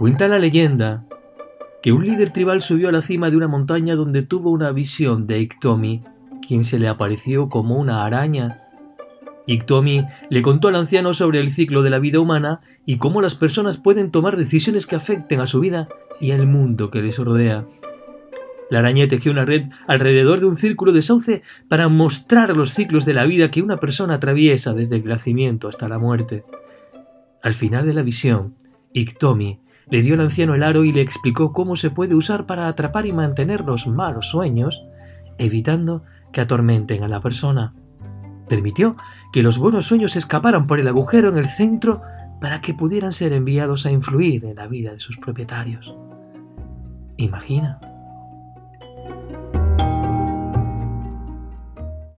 Cuenta la leyenda que un líder tribal subió a la cima de una montaña donde tuvo una visión de Iktomi, quien se le apareció como una araña. Iktomi le contó al anciano sobre el ciclo de la vida humana y cómo las personas pueden tomar decisiones que afecten a su vida y al mundo que les rodea. La araña tejió una red alrededor de un círculo de sauce para mostrar los ciclos de la vida que una persona atraviesa desde el nacimiento hasta la muerte. Al final de la visión, Iktomi le dio al anciano el aro y le explicó cómo se puede usar para atrapar y mantener los malos sueños, evitando que atormenten a la persona. Permitió que los buenos sueños escaparan por el agujero en el centro para que pudieran ser enviados a influir en la vida de sus propietarios. Imagina